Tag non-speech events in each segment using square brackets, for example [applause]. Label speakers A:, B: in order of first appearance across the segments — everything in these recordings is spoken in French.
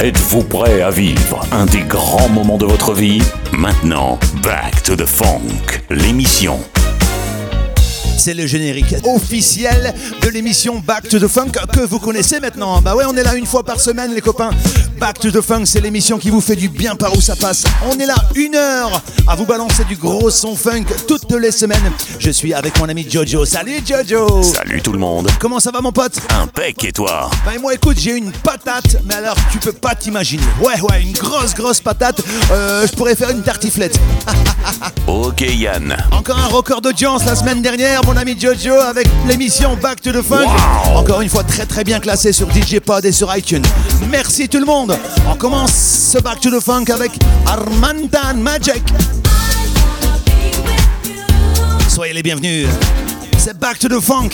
A: Êtes-vous prêt à vivre un des grands moments de votre vie? Maintenant, Back to the Funk, l'émission
B: c'est le générique officiel de l'émission Back to the Funk que vous connaissez maintenant. Bah ouais, on est là une fois par semaine, les copains. Back to the Funk, c'est l'émission qui vous fait du bien par où ça passe. On est là une heure à vous balancer du gros son funk toutes les semaines. Je suis avec mon ami Jojo. Salut Jojo
A: Salut tout le monde
B: Comment ça va mon pote?
A: Impec et toi?
B: Bah moi écoute, j'ai une patate, mais alors tu peux pas t'imaginer. Ouais ouais, une grosse grosse patate. Euh, je pourrais faire une tartiflette. [laughs]
A: ok Yann.
B: Encore un record d'audience la semaine dernière mon ami Jojo avec l'émission Back to the Funk. Encore une fois très très bien classé sur DJ Pod et sur iTunes. Merci tout le monde. On commence ce Back to the Funk avec Armantan Magic. Soyez les bienvenus. C'est Back to the Funk.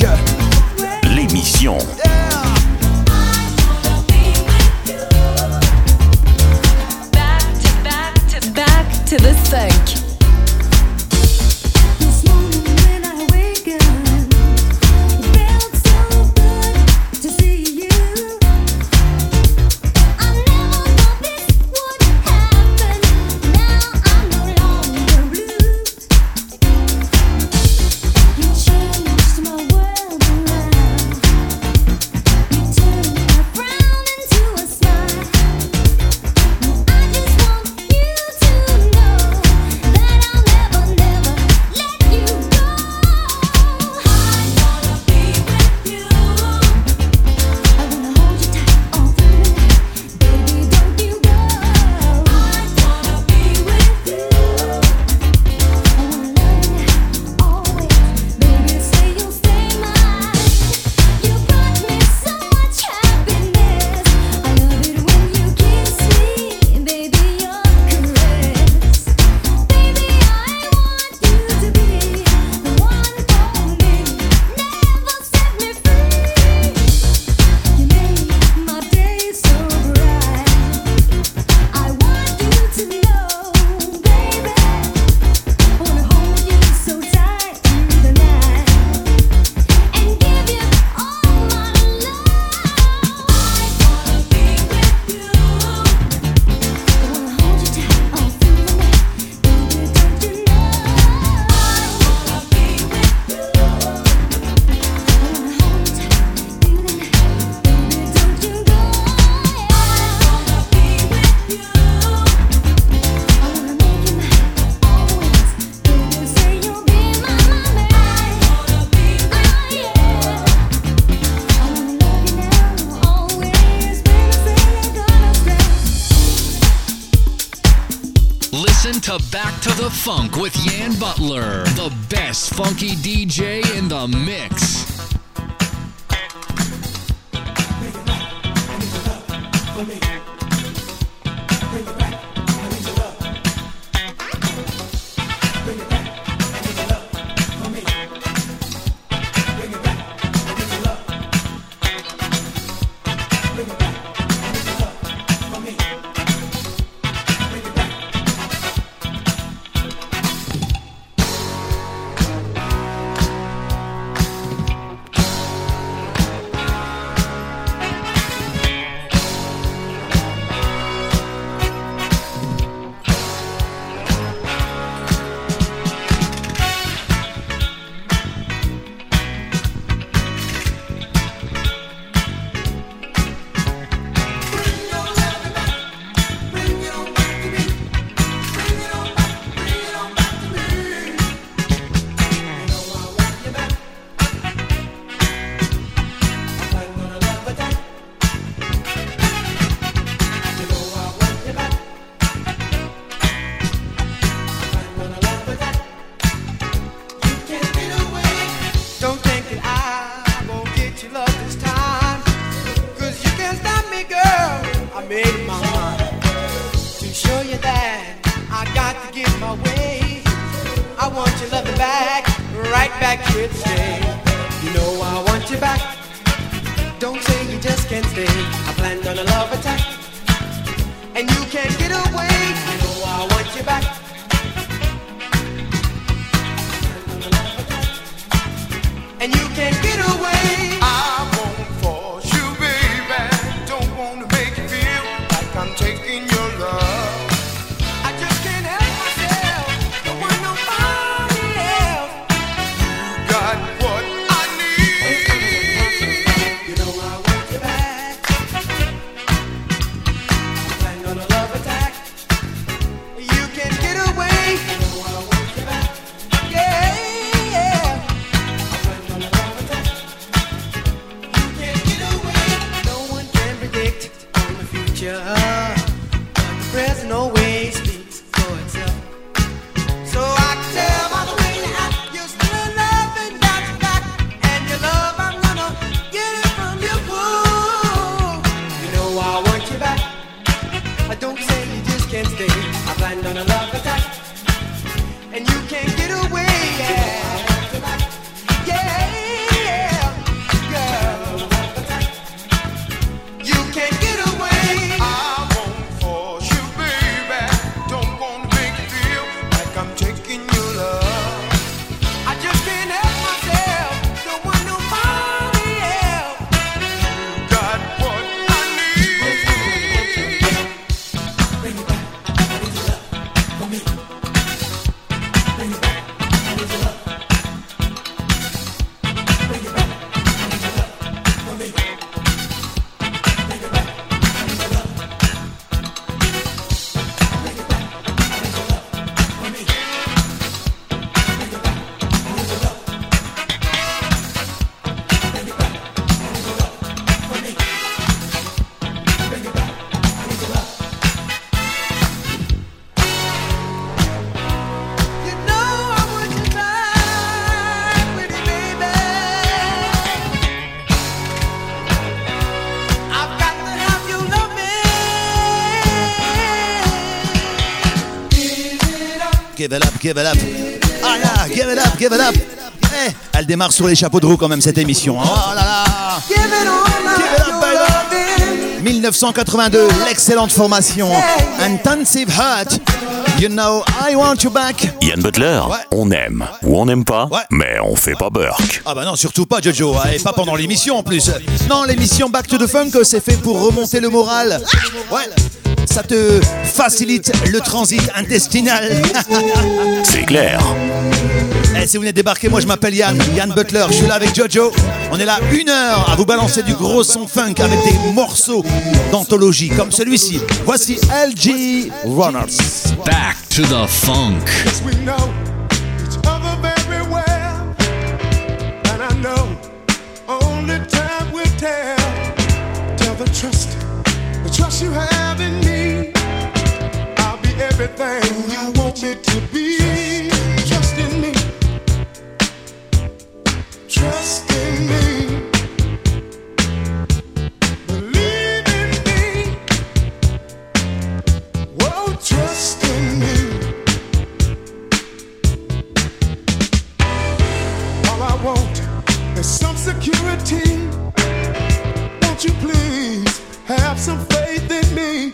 A: L'émission.
C: Back to back to back to the funk.
D: Funk with
E: Give it up,
B: give it up. Ah là, give it up, give it up. Eh, elle démarre sur les chapeaux de roue quand même cette émission. Oh là là. 1982, l'excellente formation Intensive Heart. You know I want you back.
A: Yann Butler,
B: Ouais.
A: on aime ou on n'aime pas,
B: Ouais.
A: mais on fait pas Burke.
B: Ah bah non, surtout pas Jojo, et pas pendant l'émission en plus. Non, l'émission Back to the Funk, c'est fait pour remonter le moral. Ouais, ça te facilite le transit intestinal.
A: C'est clair.
B: Et si vous venez de débarquer, moi je m'appelle Yann, Yann Butler, je suis là avec Jojo. On est là une heure à vous balancer du gros son funk avec des morceaux d'anthologie comme celui-ci. Voici LG Runners.
D: Back to the funk.
F: Yes, we know each other very well. And I know only time will tell. Tell the trust, the trust you have in me. I'll be everything you want me to be. Security. Won't you please have some faith in me?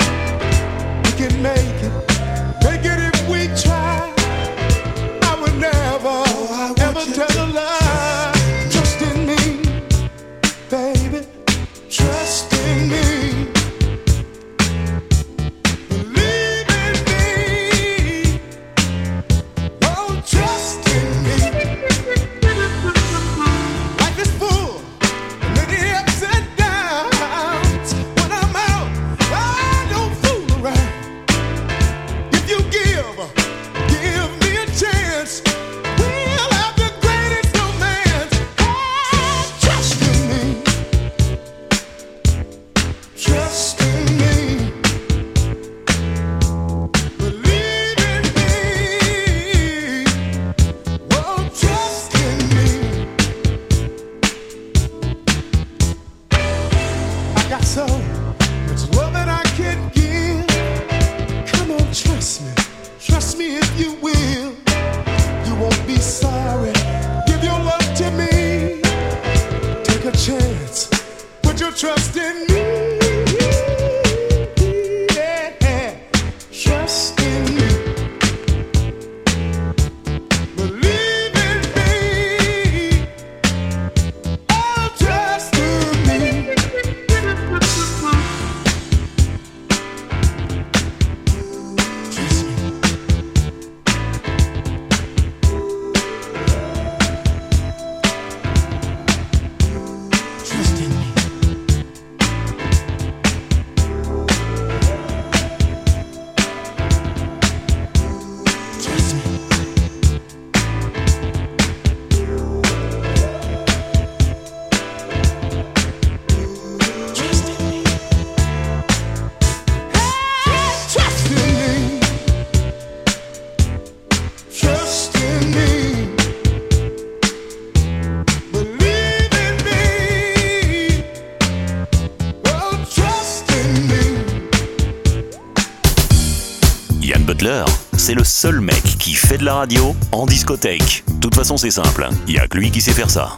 A: C'est le seul mec qui fait de la radio en discothèque. De toute façon, c'est simple, hein. y a que lui qui sait faire ça.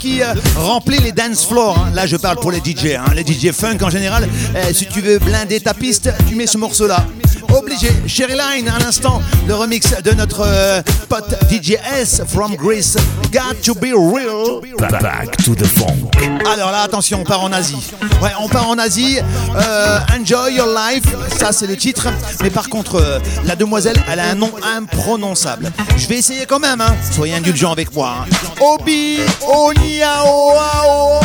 G: Qui euh, remplit les dance floors, hein. là je parle pour les DJ, hein. les DJ funk en général, Euh, si tu veux blinder ta piste, tu mets ce morceau-là. Obligé, Sherry Line, à l'instant, le remix de notre euh, pote DJ S from Greece, Got to be real.
A: Back to the funk.
G: Alors là, attention, on part en Asie. Ouais, on part en Asie. Euh, Enjoy Your Life, ça c'est le titre. Mais par contre, euh, la demoiselle, elle a un nom imprononçable. Je vais essayer quand même, hein. Soyez indulgents avec moi. hein. Obi Oniaoao.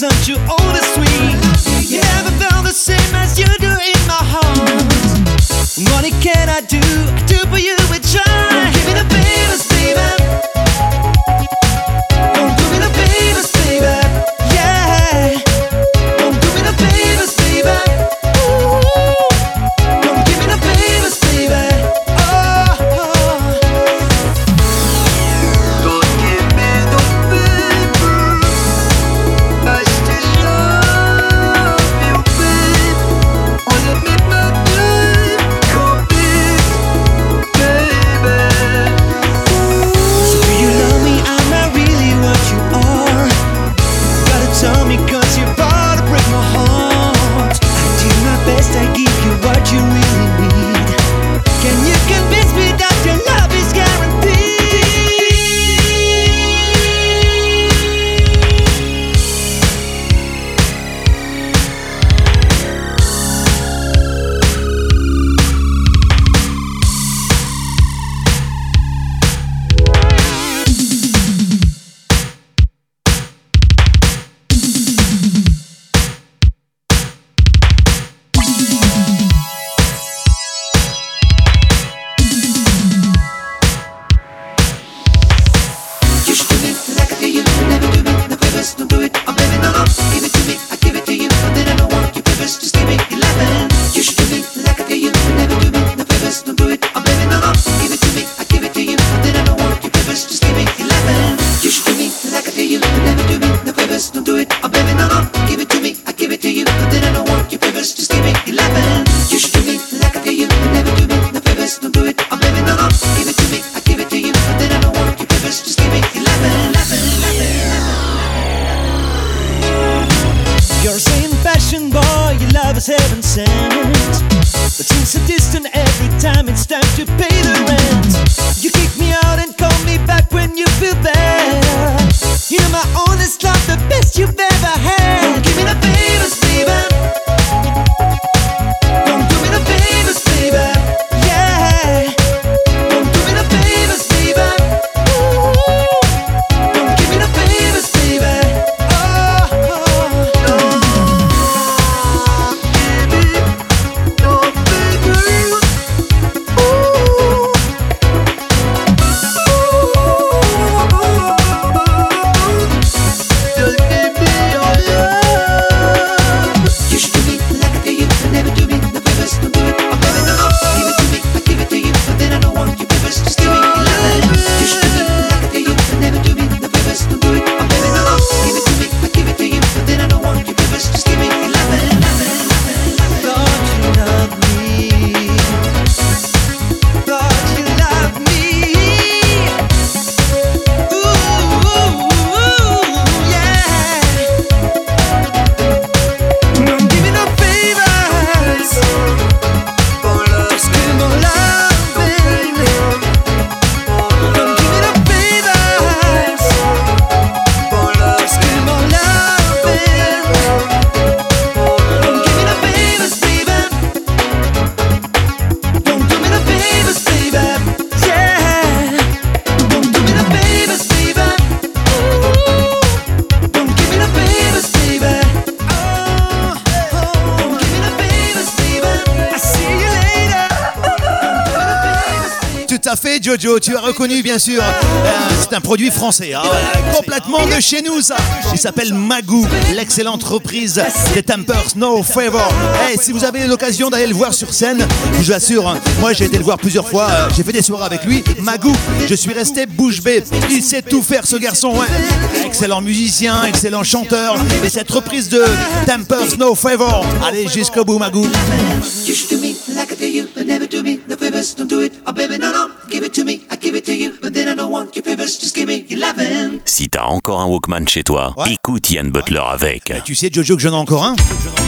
H: Jump to such you old
I: Jojo, tu as reconnu bien sûr. Euh, c'est un produit français, hein, complètement de chez nous ça. Il s'appelle Magoo, l'excellente reprise des Tampers No Favor. Eh, si vous avez l'occasion d'aller le voir sur scène, je vous assure, hein, moi j'ai été le voir plusieurs fois, euh, j'ai fait des soirées avec lui. Magoo, je suis resté bouche bée. Il sait tout faire ce garçon, ouais. Excellent musicien, excellent chanteur. Et cette reprise de Tampers No Favor, allez jusqu'au bout Magoo.
A: Si t'as encore un Walkman chez toi,
I: Ouais.
A: écoute Ian Butler avec.
I: Tu sais, Jojo, que j'en ai encore un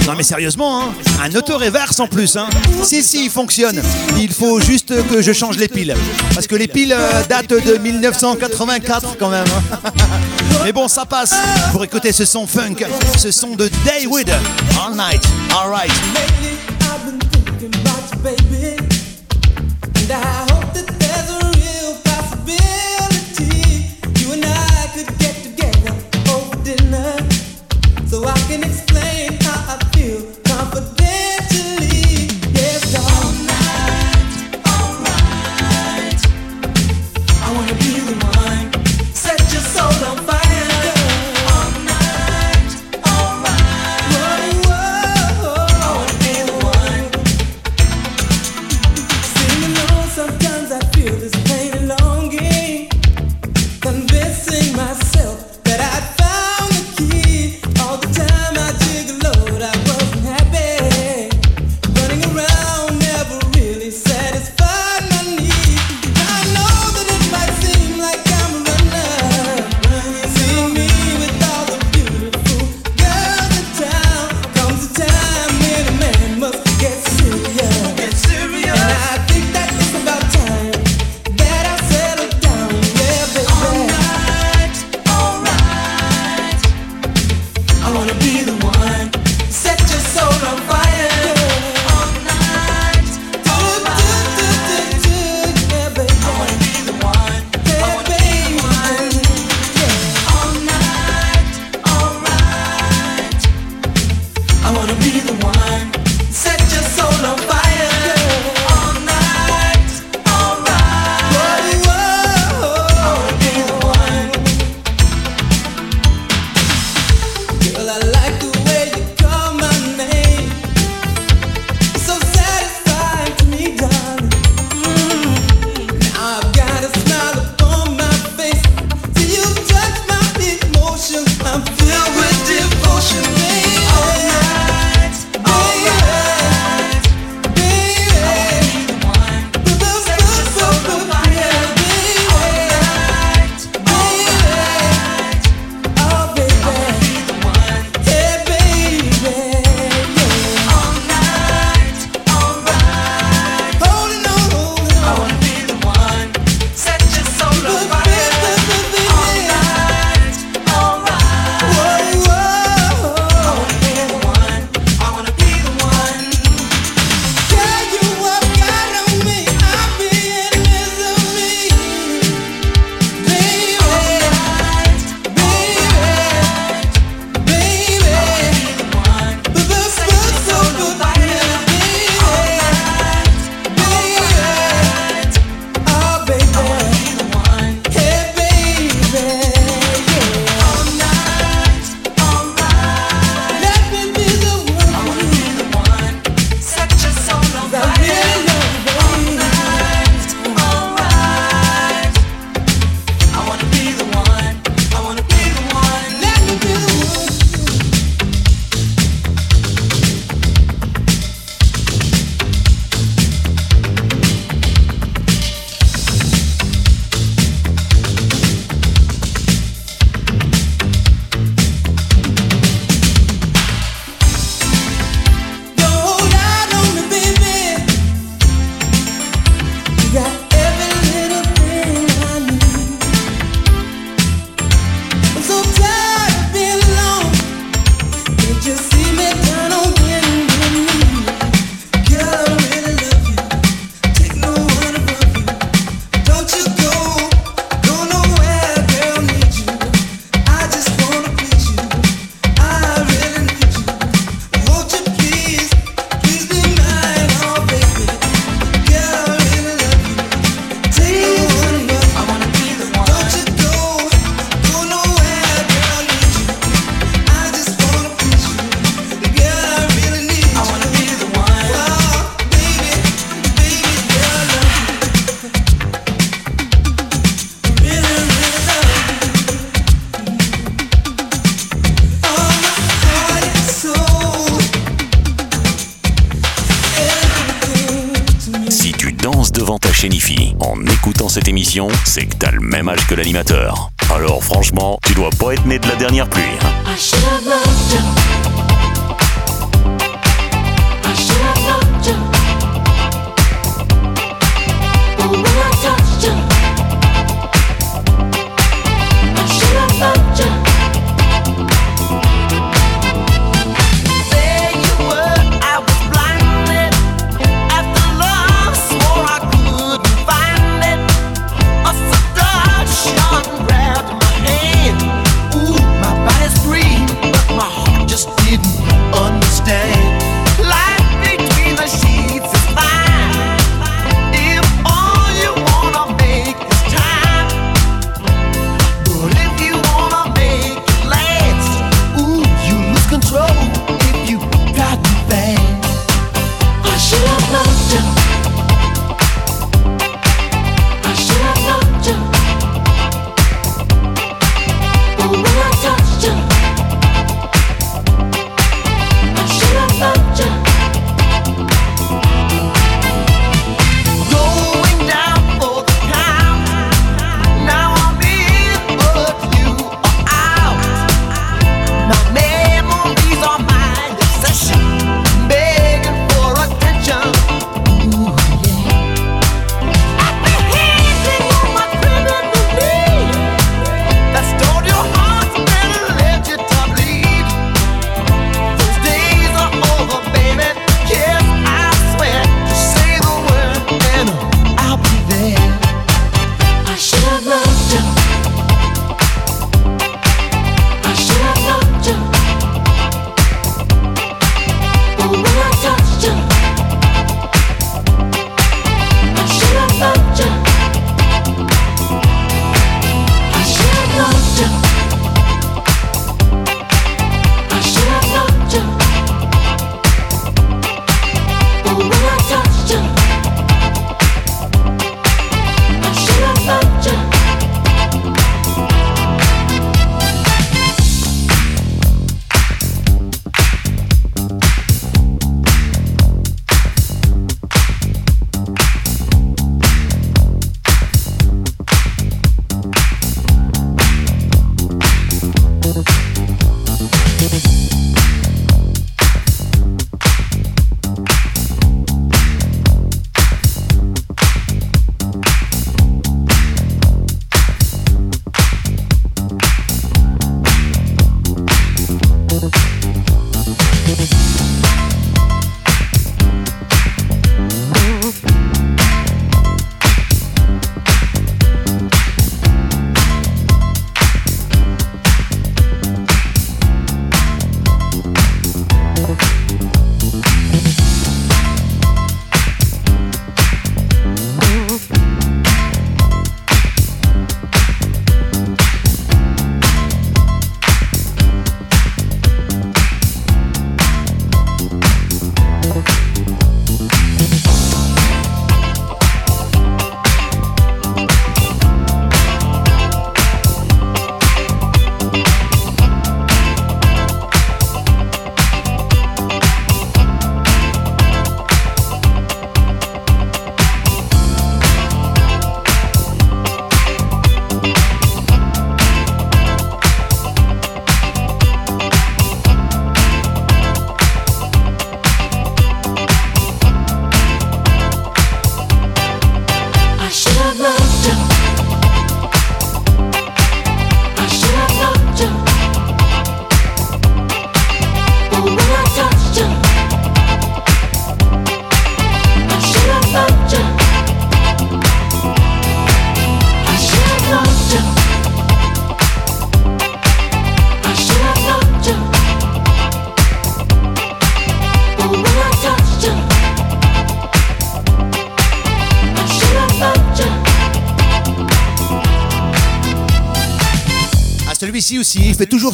I: Non, mais sérieusement, hein un auto-reverse en plus. Hein si, si, il fonctionne. Il faut juste que je change les piles. Parce que les piles euh, datent de 1984 quand même. hein. [laughs] mais bon, ça passe pour écouter ce son funk, ce son de Daywood. All night, all
H: cette émission, c'est que t'as le même âge que l'animateur. Alors franchement, tu dois pas être né de la dernière pluie. Hein.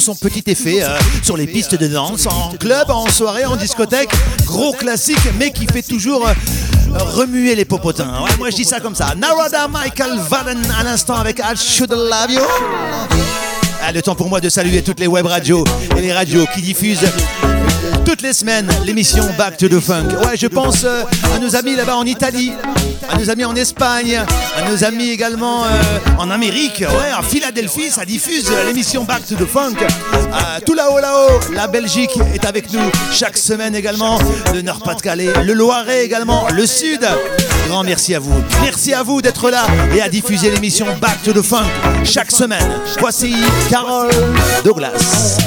B: son petit effet euh, sur les pistes de danse, en club, en soirée, en discothèque. Gros classique, mais qui fait toujours euh, remuer les popotins. Ouais, moi je dis ça comme ça. Narada Michael Vaden à l'instant avec I Should Love You. Ah, le temps pour moi de saluer toutes les web radios et les radios qui diffusent
J: toutes les semaines l'émission Back to the Funk. Ouais, je pense euh, à nos amis là-bas en Italie, à nos amis en Espagne, à nos amis également euh, en Amérique. Ouais, à Philadelphie, ça diffuse l'émission Back to the Funk. Tout là-haut, là-haut, la Belgique est avec nous chaque semaine également. Le Nord-Pas-de-Calais, le Loiret également, le Sud. Grand merci à vous. Merci à vous d'être là et à diffuser l'émission Back to the Funk chaque semaine. Voici Carole Douglas.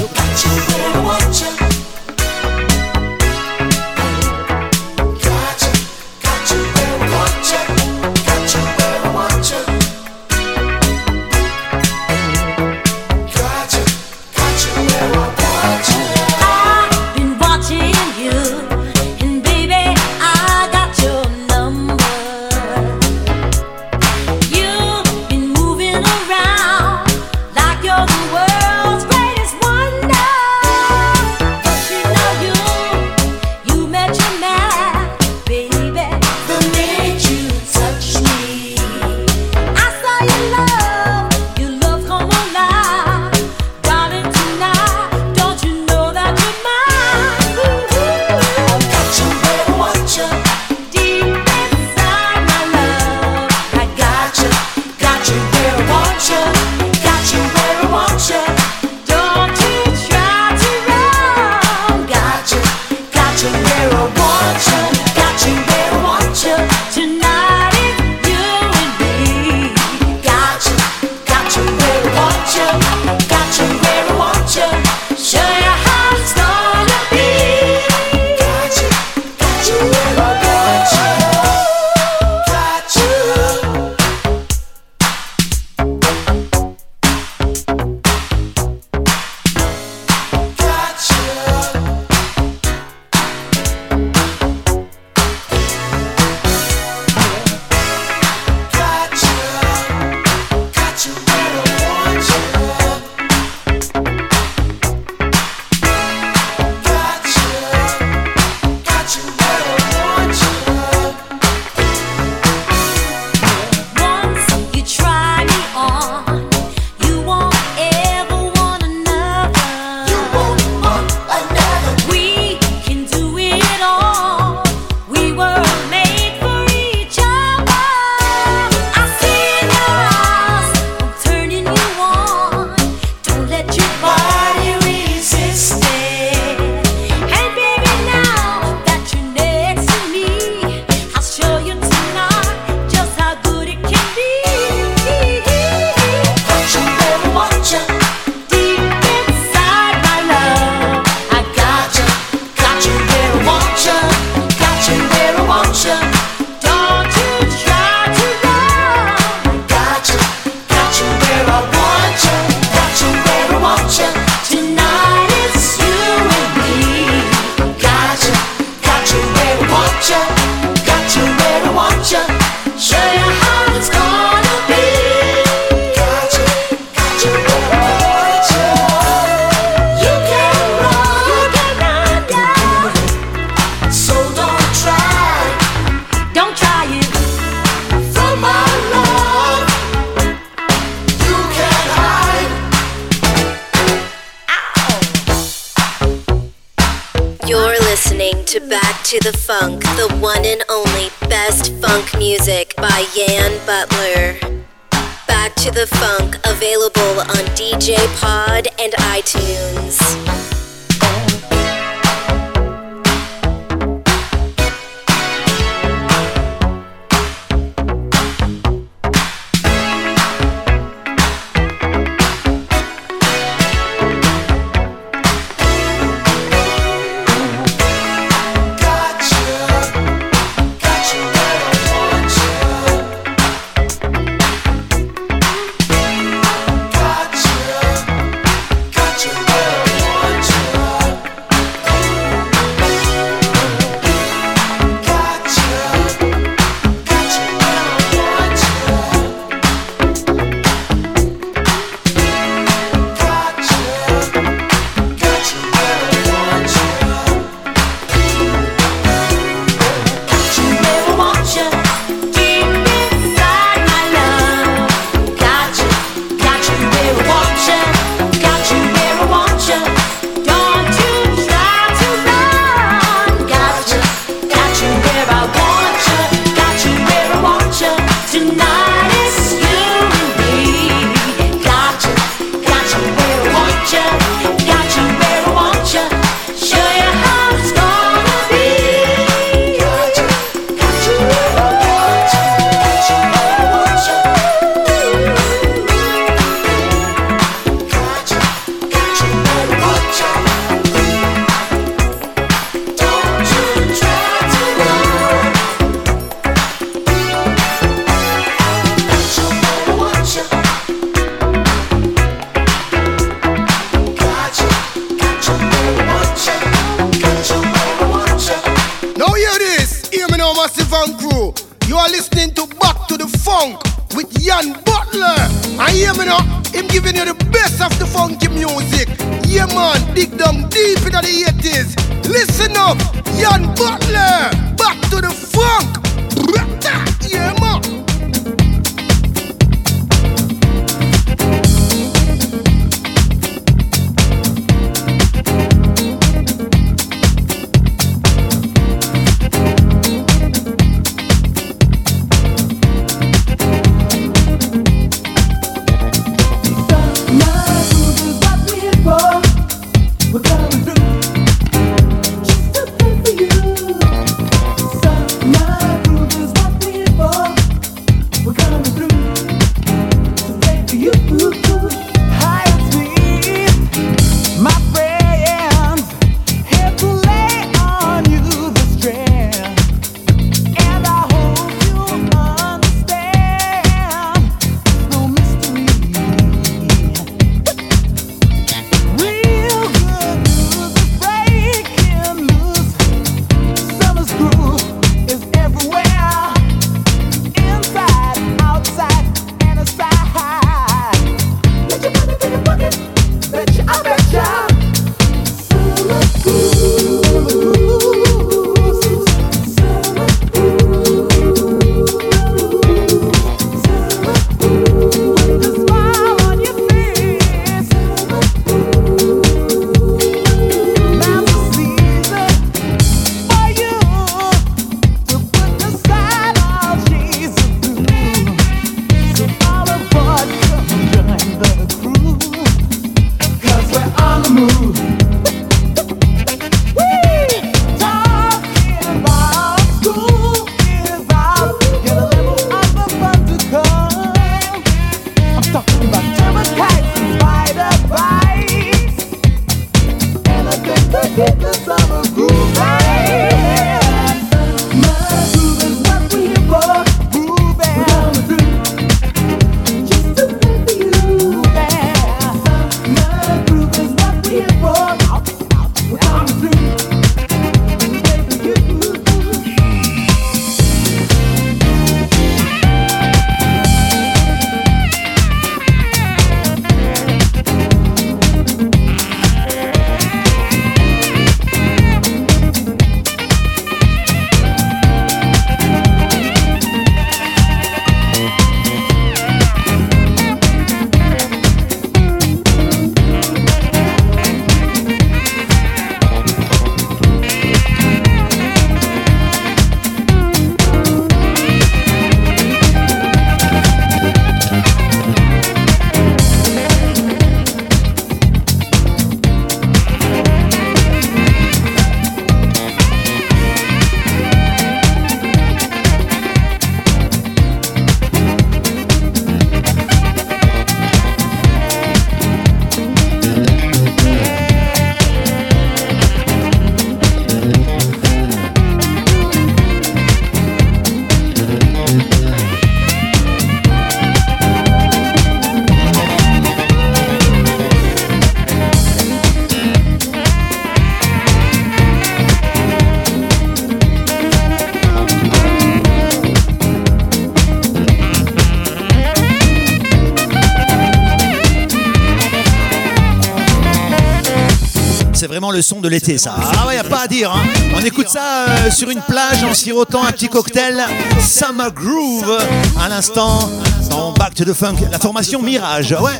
B: Le son de l'été, ça. Ah ouais, y a pas à dire. hein. On écoute ça euh, sur une plage en sirotant un petit cocktail. Summer Groove. À l'instant, dans Back to the Funk, la formation Mirage. Ouais.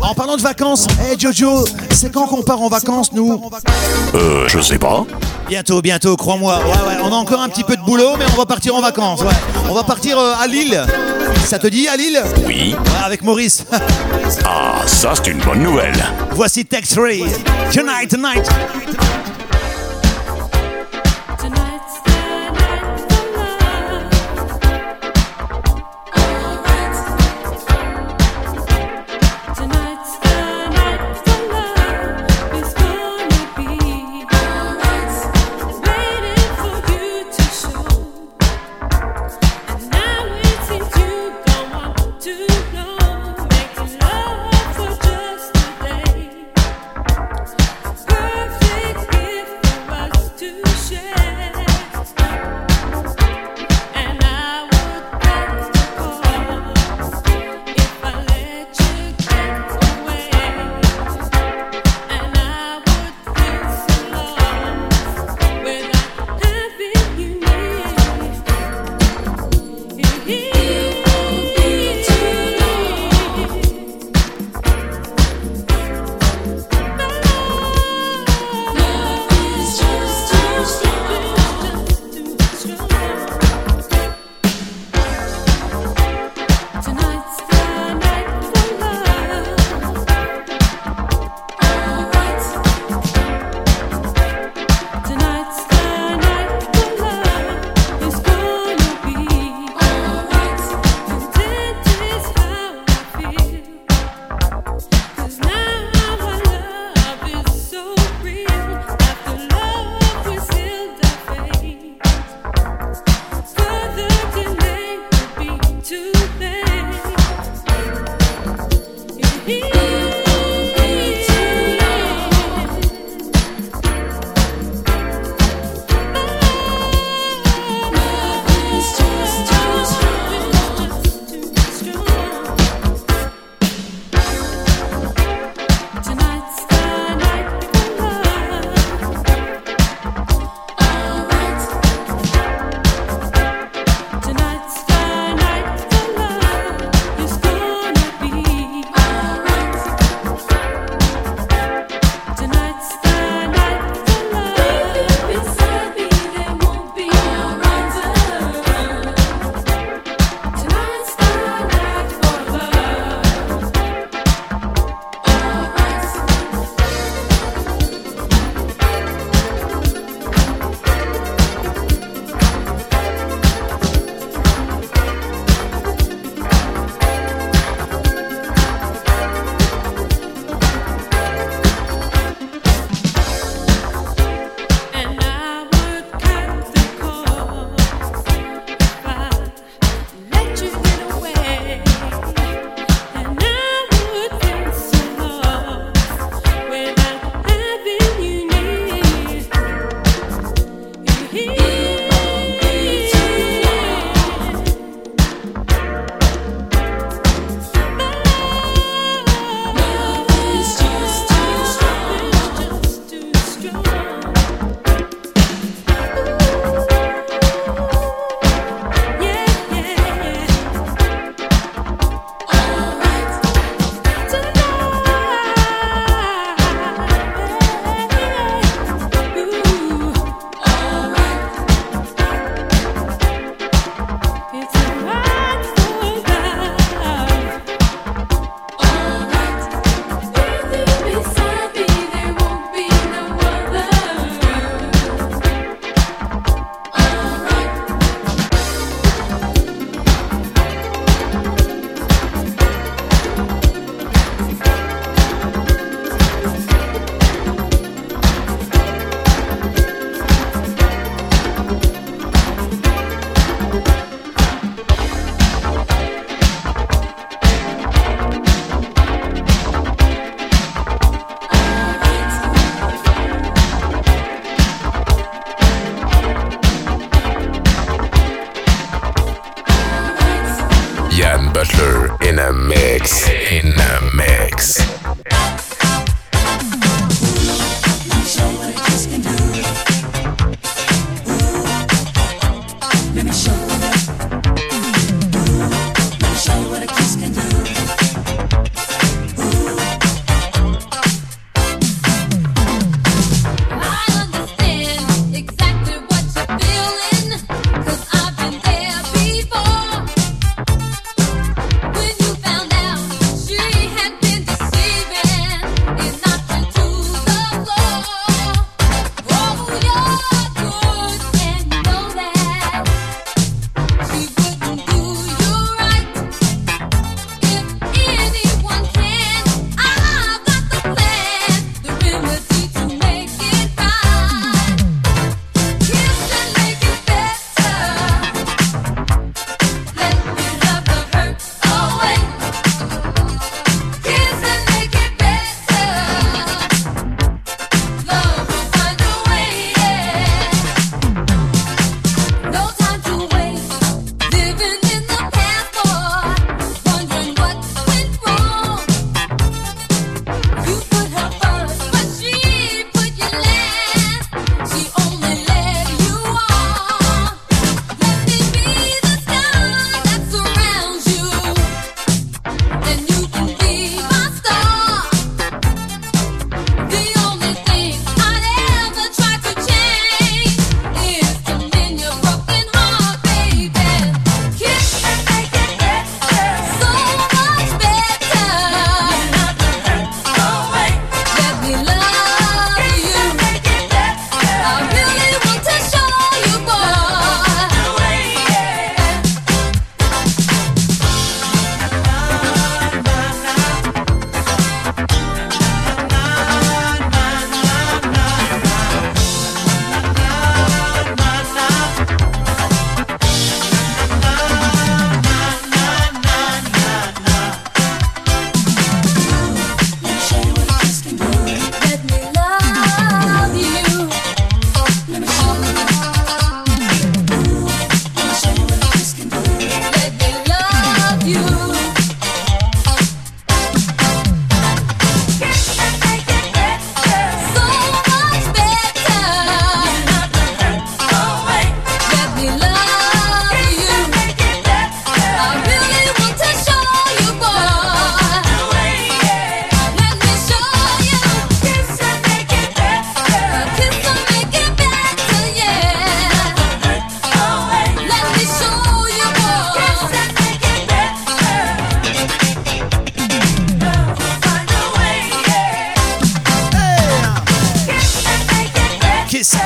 B: En parlant de vacances, hey Jojo, c'est quand qu'on part en vacances, nous?
A: Euh, je sais pas.
B: Bientôt, bientôt, crois-moi. Ouais, ouais, on a encore un petit peu de boulot, mais on va partir en vacances. Ouais. On va partir euh, à Lille. Ça te dit à Lille
A: Oui.
B: Ouais, avec Maurice.
A: Ah, ça c'est une bonne nouvelle.
B: Voici Tex Ray. Tonight, tonight.
J: You.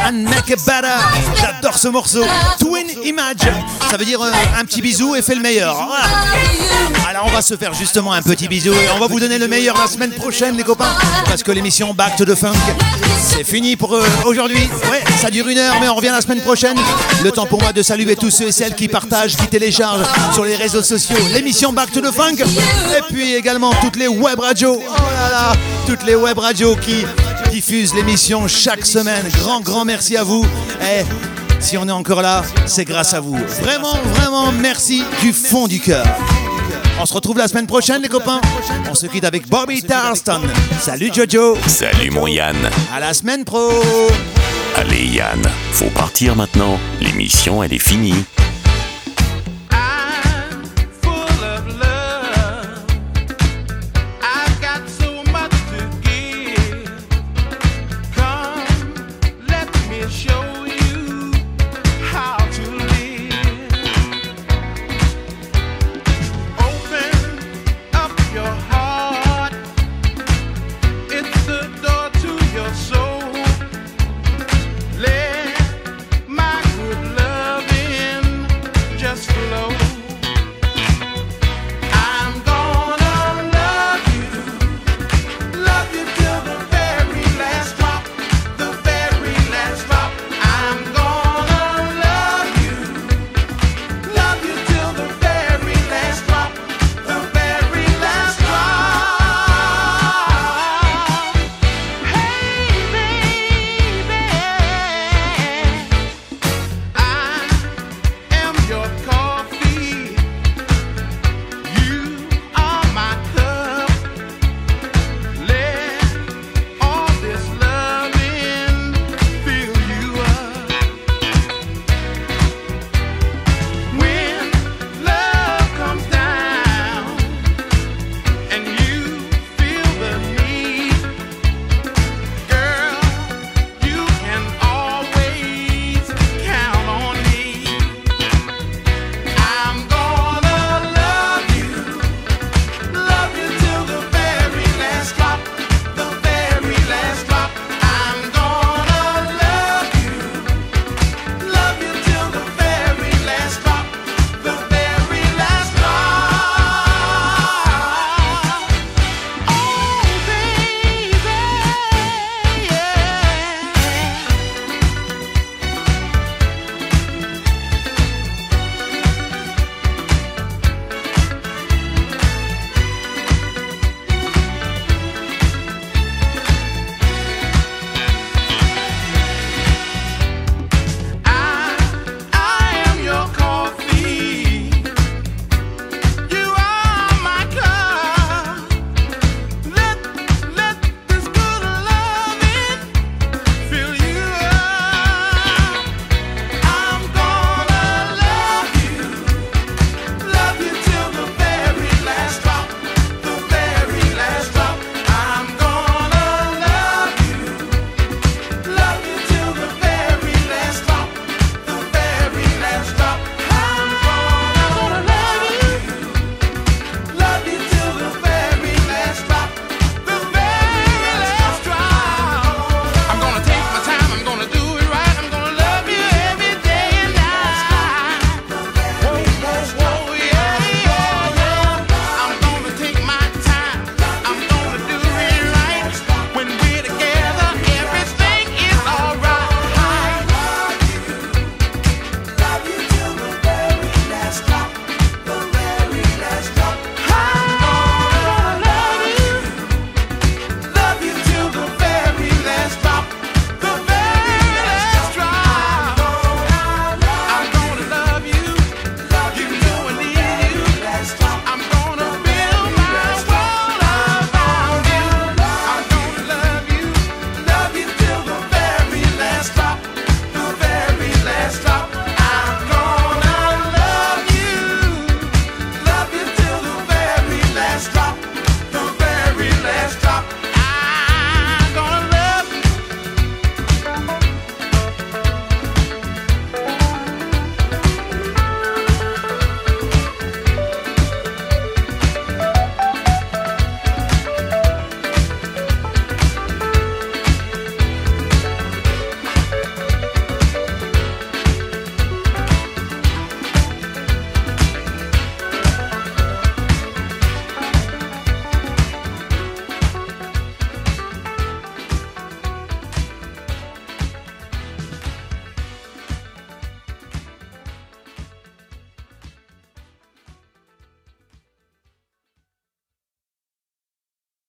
C: And Make Better.
B: J'adore ce morceau. Twin Image. Ça veut dire euh, un petit bisou et fait le meilleur. Alors on va se faire justement un petit bisou et on va vous donner le meilleur la semaine prochaine les copains. Parce que l'émission Back to the Funk, c'est fini pour euh, aujourd'hui. Ouais, ça dure une heure mais on revient la semaine prochaine. Le temps pour moi de saluer tous ceux et celles qui partagent, qui téléchargent sur les réseaux sociaux l'émission Back to the Funk. Et puis également toutes les web radios. Oh là là, toutes les web radios qui diffusent l'émission chaque semaine. Grand, grand merci à vous. Et si on est encore là, c'est grâce à vous. Vraiment, vraiment merci du fond du cœur. On se retrouve la semaine prochaine, les copains. On se quitte avec Bobby Tarston. Salut Jojo.
A: Salut mon Yann.
B: À la semaine pro.
A: Allez Yann, faut partir maintenant. L'émission elle est finie.